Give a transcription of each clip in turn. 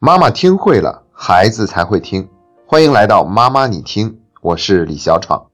妈妈听会了，孩子才会听。欢迎来到妈妈你听，我是李小闯。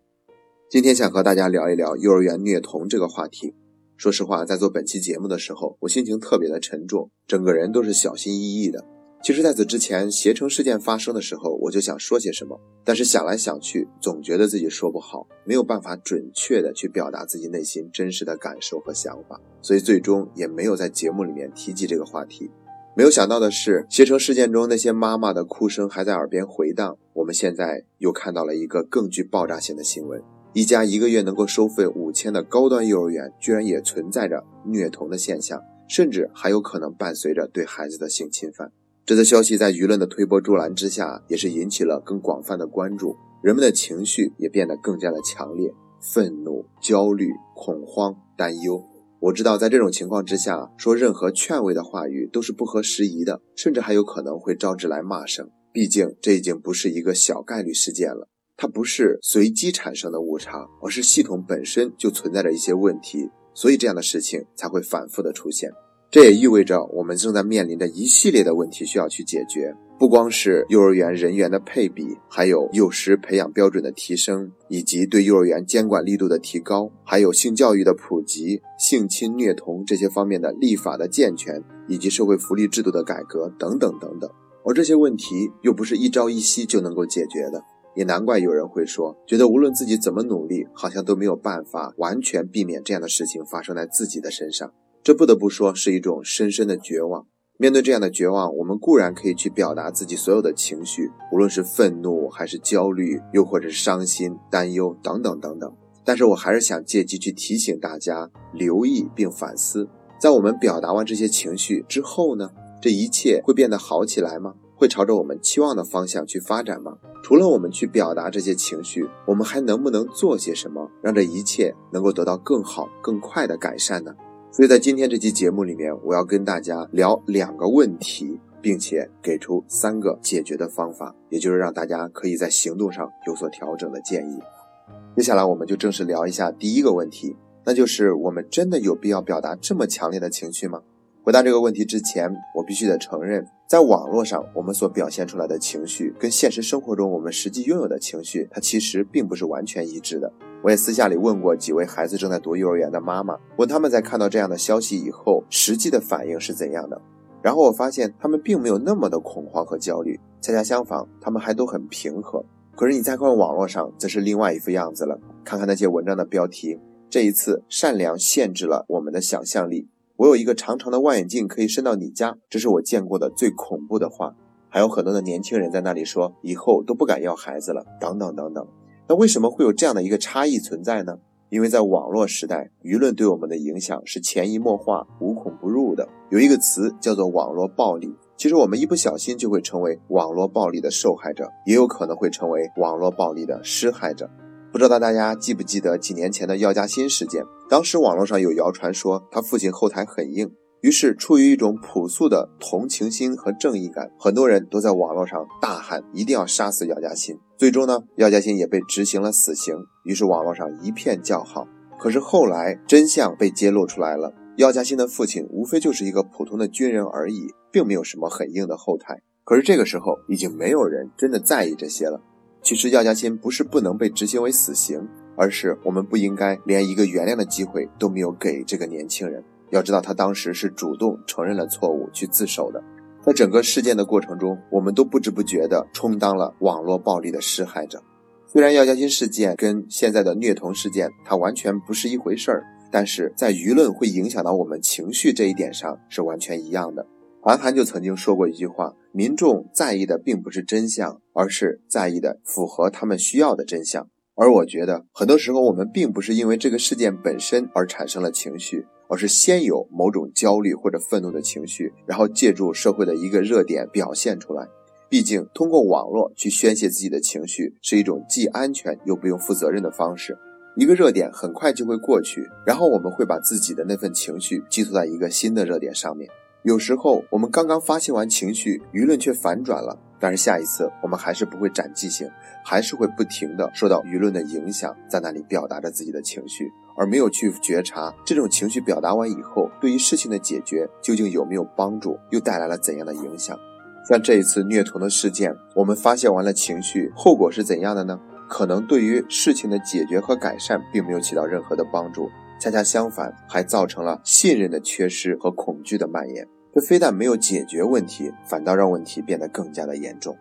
今天想和大家聊一聊幼儿园虐童这个话题。说实话，在做本期节目的时候，我心情特别的沉重，整个人都是小心翼翼的。其实，在此之前，携程事件发生的时候，我就想说些什么，但是想来想去，总觉得自己说不好，没有办法准确的去表达自己内心真实的感受和想法，所以最终也没有在节目里面提及这个话题。没有想到的是，携程事件中那些妈妈的哭声还在耳边回荡。我们现在又看到了一个更具爆炸性的新闻：一家一个月能够收费五千的高端幼儿园，居然也存在着虐童的现象，甚至还有可能伴随着对孩子的性侵犯。这则消息在舆论的推波助澜之下，也是引起了更广泛的关注，人们的情绪也变得更加的强烈，愤怒、焦虑、恐慌、担忧。我知道，在这种情况之下，说任何劝慰的话语都是不合时宜的，甚至还有可能会招致来骂声。毕竟，这已经不是一个小概率事件了，它不是随机产生的误差，而是系统本身就存在着一些问题，所以这样的事情才会反复的出现。这也意味着我们正在面临着一系列的问题需要去解决，不光是幼儿园人员的配比，还有幼师培养标准的提升，以及对幼儿园监管力度的提高，还有性教育的普及、性侵虐童这些方面的立法的健全，以及社会福利制度的改革等等等等。而这些问题又不是一朝一夕就能够解决的，也难怪有人会说，觉得无论自己怎么努力，好像都没有办法完全避免这样的事情发生在自己的身上。这不得不说是一种深深的绝望。面对这样的绝望，我们固然可以去表达自己所有的情绪，无论是愤怒还是焦虑，又或者是伤心、担忧等等等等。但是我还是想借机去提醒大家，留意并反思，在我们表达完这些情绪之后呢，这一切会变得好起来吗？会朝着我们期望的方向去发展吗？除了我们去表达这些情绪，我们还能不能做些什么，让这一切能够得到更好、更快的改善呢？所以在今天这期节目里面，我要跟大家聊两个问题，并且给出三个解决的方法，也就是让大家可以在行动上有所调整的建议。接下来我们就正式聊一下第一个问题，那就是我们真的有必要表达这么强烈的情绪吗？回答这个问题之前，我必须得承认，在网络上我们所表现出来的情绪，跟现实生活中我们实际拥有的情绪，它其实并不是完全一致的。我也私下里问过几位孩子正在读幼儿园的妈妈，问他们在看到这样的消息以后，实际的反应是怎样的。然后我发现他们并没有那么的恐慌和焦虑，恰恰相反，他们还都很平和。可是你再看网络上，则是另外一副样子了。看看那些文章的标题，这一次善良限制了我们的想象力。我有一个长长的望远镜，可以伸到你家，这是我见过的最恐怖的话。还有很多的年轻人在那里说，以后都不敢要孩子了，等等等等。那为什么会有这样的一个差异存在呢？因为在网络时代，舆论对我们的影响是潜移默化、无孔不入的。有一个词叫做网络暴力，其实我们一不小心就会成为网络暴力的受害者，也有可能会成为网络暴力的施害者。不知道大家记不记得几年前的药家鑫事件？当时网络上有谣传说他父亲后台很硬，于是出于一种朴素的同情心和正义感，很多人都在网络上大喊一定要杀死药家鑫。最终呢，药家鑫也被执行了死刑，于是网络上一片叫好。可是后来真相被揭露出来了，药家鑫的父亲无非就是一个普通的军人而已，并没有什么很硬的后台。可是这个时候已经没有人真的在意这些了。其实药家鑫不是不能被执行为死刑，而是我们不应该连一个原谅的机会都没有给这个年轻人。要知道，他当时是主动承认了错误去自首的。在整个事件的过程中，我们都不知不觉地充当了网络暴力的施害者。虽然药家鑫事件跟现在的虐童事件它完全不是一回事儿，但是在舆论会影响到我们情绪这一点上是完全一样的。韩寒就曾经说过一句话：“民众在意的并不是真相，而是在意的符合他们需要的真相。”而我觉得，很多时候我们并不是因为这个事件本身而产生了情绪，而是先有某种焦虑或者愤怒的情绪，然后借助社会的一个热点表现出来。毕竟，通过网络去宣泄自己的情绪是一种既安全又不用负责任的方式。一个热点很快就会过去，然后我们会把自己的那份情绪寄托在一个新的热点上面。有时候我们刚刚发泄完情绪，舆论却反转了。但是下一次我们还是不会长记性，还是会不停的受到舆论的影响，在那里表达着自己的情绪，而没有去觉察这种情绪表达完以后，对于事情的解决究竟有没有帮助，又带来了怎样的影响。像这一次虐童的事件，我们发泄完了情绪，后果是怎样的呢？可能对于事情的解决和改善并没有起到任何的帮助，恰恰相反，还造成了信任的缺失和恐惧的蔓延。这非但没有解决问题，反倒让问题变得更加的严重。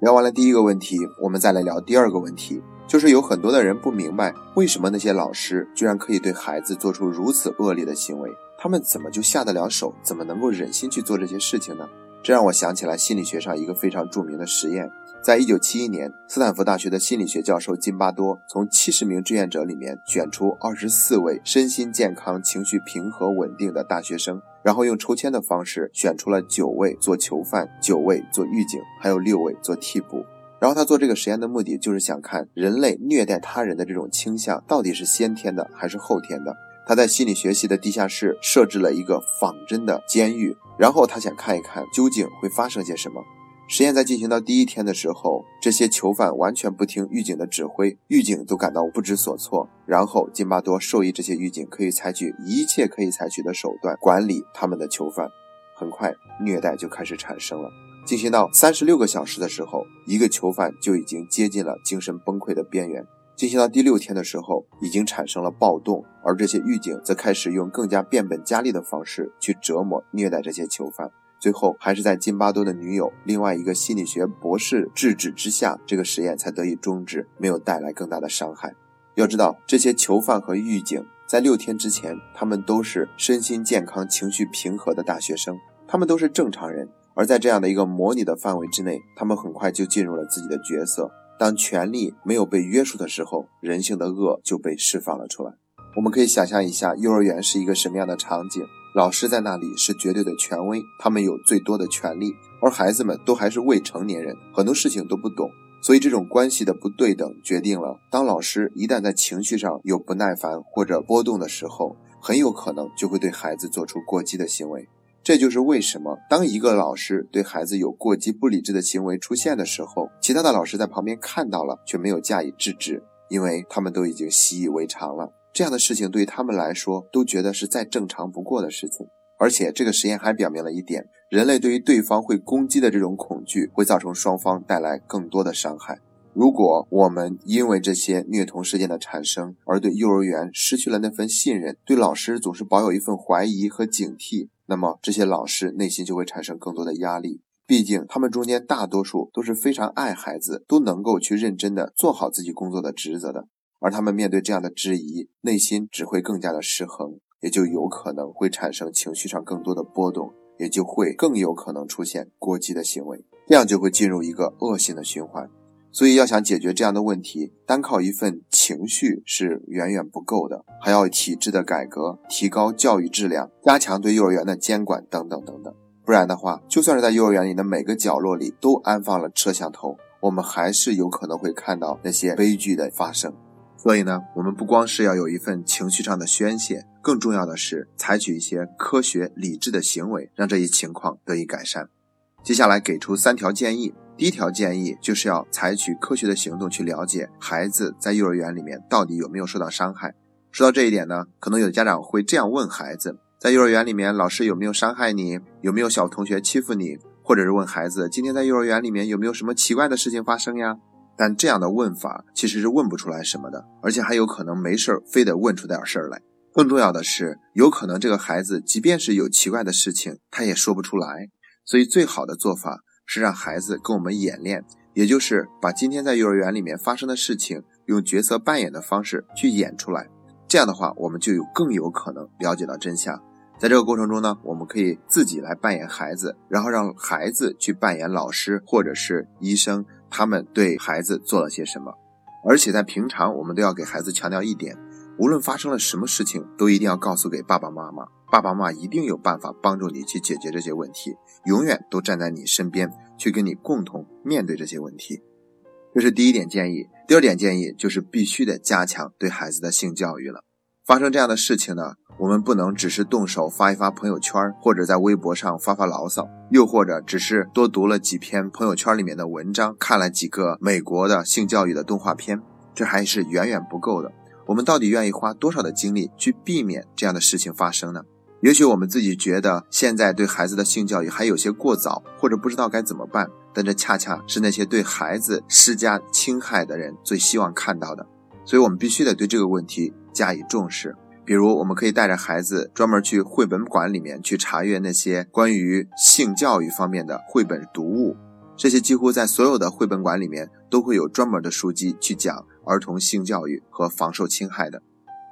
聊完了第一个问题，我们再来聊第二个问题，就是有很多的人不明白，为什么那些老师居然可以对孩子做出如此恶劣的行为，他们怎么就下得了手，怎么能够忍心去做这些事情呢？这让我想起来心理学上一个非常著名的实验。在一九七一年，斯坦福大学的心理学教授金巴多从七十名志愿者里面选出二十四位身心健康、情绪平和稳定的大学生，然后用抽签的方式选出了九位做囚犯、九位做狱警，还有六位做替补。然后他做这个实验的目的就是想看人类虐待他人的这种倾向到底是先天的还是后天的。他在心理学系的地下室设置了一个仿真的监狱，然后他想看一看究竟会发生些什么。实验在进行到第一天的时候，这些囚犯完全不听狱警的指挥，狱警都感到不知所措。然后金巴多授意这些狱警可以采取一切可以采取的手段管理他们的囚犯。很快，虐待就开始产生了。进行到三十六个小时的时候，一个囚犯就已经接近了精神崩溃的边缘。进行到第六天的时候，已经产生了暴动，而这些狱警则开始用更加变本加厉的方式去折磨、虐待这些囚犯。最后还是在津巴多的女友另外一个心理学博士制止之下，这个实验才得以终止，没有带来更大的伤害。要知道，这些囚犯和狱警在六天之前，他们都是身心健康、情绪平和的大学生，他们都是正常人。而在这样的一个模拟的范围之内，他们很快就进入了自己的角色。当权力没有被约束的时候，人性的恶就被释放了出来。我们可以想象一下，幼儿园是一个什么样的场景？老师在那里是绝对的权威，他们有最多的权利，而孩子们都还是未成年人，很多事情都不懂，所以这种关系的不对等决定了，当老师一旦在情绪上有不耐烦或者波动的时候，很有可能就会对孩子做出过激的行为。这就是为什么当一个老师对孩子有过激不理智的行为出现的时候，其他的老师在旁边看到了却没有加以制止，因为他们都已经习以为常了。这样的事情对于他们来说都觉得是再正常不过的事情，而且这个实验还表明了一点：人类对于对方会攻击的这种恐惧，会造成双方带来更多的伤害。如果我们因为这些虐童事件的产生而对幼儿园失去了那份信任，对老师总是保有一份怀疑和警惕，那么这些老师内心就会产生更多的压力。毕竟他们中间大多数都是非常爱孩子，都能够去认真的做好自己工作的职责的。而他们面对这样的质疑，内心只会更加的失衡，也就有可能会产生情绪上更多的波动，也就会更有可能出现过激的行为，这样就会进入一个恶性的循环。所以，要想解决这样的问题，单靠一份情绪是远远不够的，还要体制的改革，提高教育质量，加强对幼儿园的监管等等等等。不然的话，就算是在幼儿园里的每个角落里都安放了摄像头，我们还是有可能会看到那些悲剧的发生。所以呢，我们不光是要有一份情绪上的宣泄，更重要的是采取一些科学理智的行为，让这一情况得以改善。接下来给出三条建议。第一条建议就是要采取科学的行动去了解孩子在幼儿园里面到底有没有受到伤害。说到这一点呢，可能有的家长会这样问孩子：在幼儿园里面，老师有没有伤害你？有没有小同学欺负你？或者是问孩子：今天在幼儿园里面有没有什么奇怪的事情发生呀？但这样的问法其实是问不出来什么的，而且还有可能没事儿非得问出点事儿来。更重要的是，有可能这个孩子即便是有奇怪的事情，他也说不出来。所以最好的做法是让孩子跟我们演练，也就是把今天在幼儿园里面发生的事情用角色扮演的方式去演出来。这样的话，我们就有更有可能了解到真相。在这个过程中呢，我们可以自己来扮演孩子，然后让孩子去扮演老师或者是医生。他们对孩子做了些什么？而且在平常，我们都要给孩子强调一点：无论发生了什么事情，都一定要告诉给爸爸妈妈。爸爸妈妈一定有办法帮助你去解决这些问题，永远都站在你身边，去跟你共同面对这些问题。这是第一点建议。第二点建议就是必须得加强对孩子的性教育了。发生这样的事情呢？我们不能只是动手发一发朋友圈，或者在微博上发发牢骚，又或者只是多读了几篇朋友圈里面的文章，看了几个美国的性教育的动画片，这还是远远不够的。我们到底愿意花多少的精力去避免这样的事情发生呢？也许我们自己觉得现在对孩子的性教育还有些过早，或者不知道该怎么办，但这恰恰是那些对孩子施加侵害的人最希望看到的。所以，我们必须得对这个问题加以重视。比如，我们可以带着孩子专门去绘本馆里面去查阅那些关于性教育方面的绘本读物。这些几乎在所有的绘本馆里面都会有专门的书籍去讲儿童性教育和防受侵害的。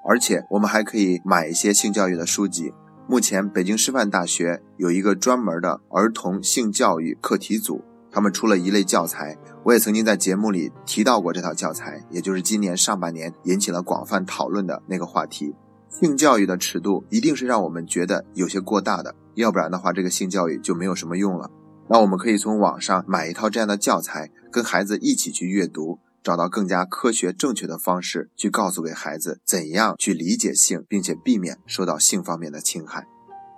而且，我们还可以买一些性教育的书籍。目前，北京师范大学有一个专门的儿童性教育课题组，他们出了一类教材。我也曾经在节目里提到过这套教材，也就是今年上半年引起了广泛讨论的那个话题。性教育的尺度一定是让我们觉得有些过大的，要不然的话，这个性教育就没有什么用了。那我们可以从网上买一套这样的教材，跟孩子一起去阅读。找到更加科学正确的方式去告诉给孩子怎样去理解性，并且避免受到性方面的侵害。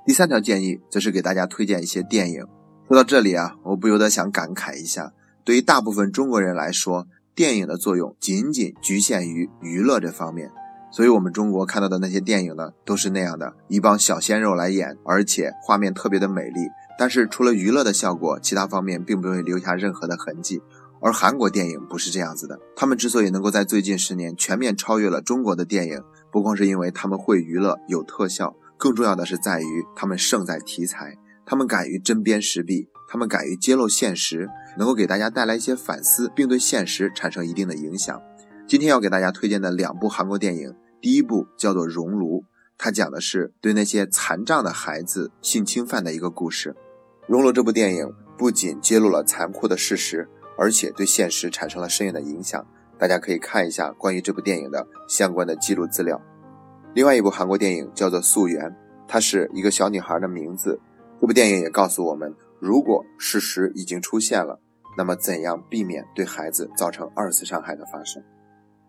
第三条建议则是给大家推荐一些电影。说到这里啊，我不由得想感慨一下：对于大部分中国人来说，电影的作用仅仅局限于娱乐这方面。所以，我们中国看到的那些电影呢，都是那样的一帮小鲜肉来演，而且画面特别的美丽。但是，除了娱乐的效果，其他方面并不会留下任何的痕迹。而韩国电影不是这样子的，他们之所以能够在最近十年全面超越了中国的电影，不光是因为他们会娱乐、有特效，更重要的是在于他们胜在题材，他们敢于针砭时弊，他们敢于揭露现实，能够给大家带来一些反思，并对现实产生一定的影响。今天要给大家推荐的两部韩国电影，第一部叫做《熔炉》，它讲的是对那些残障的孩子性侵犯的一个故事。《熔炉》这部电影不仅揭露了残酷的事实。而且对现实产生了深远的影响，大家可以看一下关于这部电影的相关的记录资料。另外一部韩国电影叫做《溯源》，它是一个小女孩的名字。这部电影也告诉我们，如果事实已经出现了，那么怎样避免对孩子造成二次伤害的发生？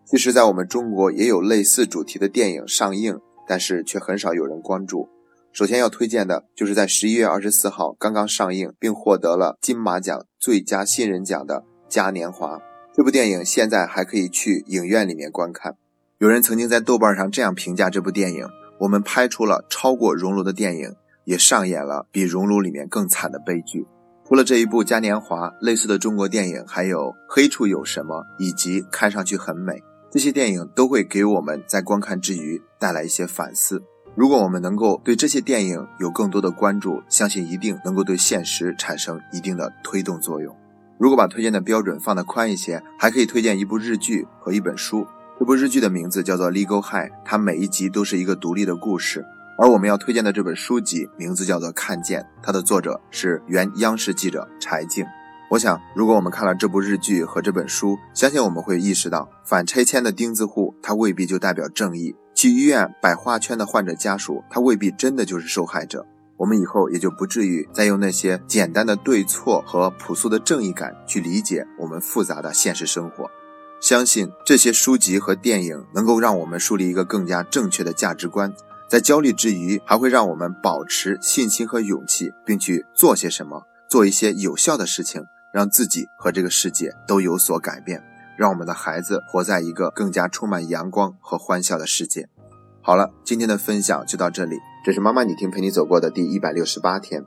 其实，在我们中国也有类似主题的电影上映，但是却很少有人关注。首先要推荐的就是在十一月二十四号刚刚上映并获得了金马奖最佳新人奖的《嘉年华》这部电影，现在还可以去影院里面观看。有人曾经在豆瓣上这样评价这部电影：我们拍出了超过《熔炉》的电影，也上演了比《熔炉》里面更惨的悲剧。除了这一部《嘉年华》，类似的中国电影还有《黑处有什么》以及《看上去很美》，这些电影都会给我们在观看之余带来一些反思。如果我们能够对这些电影有更多的关注，相信一定能够对现实产生一定的推动作用。如果把推荐的标准放得宽一些，还可以推荐一部日剧和一本书。这部日剧的名字叫做《Legal High》，它每一集都是一个独立的故事。而我们要推荐的这本书籍名字叫做《看见》，它的作者是原央视记者柴静。我想，如果我们看了这部日剧和这本书，相信我们会意识到，反拆迁的钉子户他未必就代表正义。去医院摆花圈的患者家属，他未必真的就是受害者。我们以后也就不至于再用那些简单的对错和朴素的正义感去理解我们复杂的现实生活。相信这些书籍和电影能够让我们树立一个更加正确的价值观，在焦虑之余，还会让我们保持信心和勇气，并去做些什么，做一些有效的事情，让自己和这个世界都有所改变。让我们的孩子活在一个更加充满阳光和欢笑的世界。好了，今天的分享就到这里。这是妈妈你听陪你走过的第一百六十八天。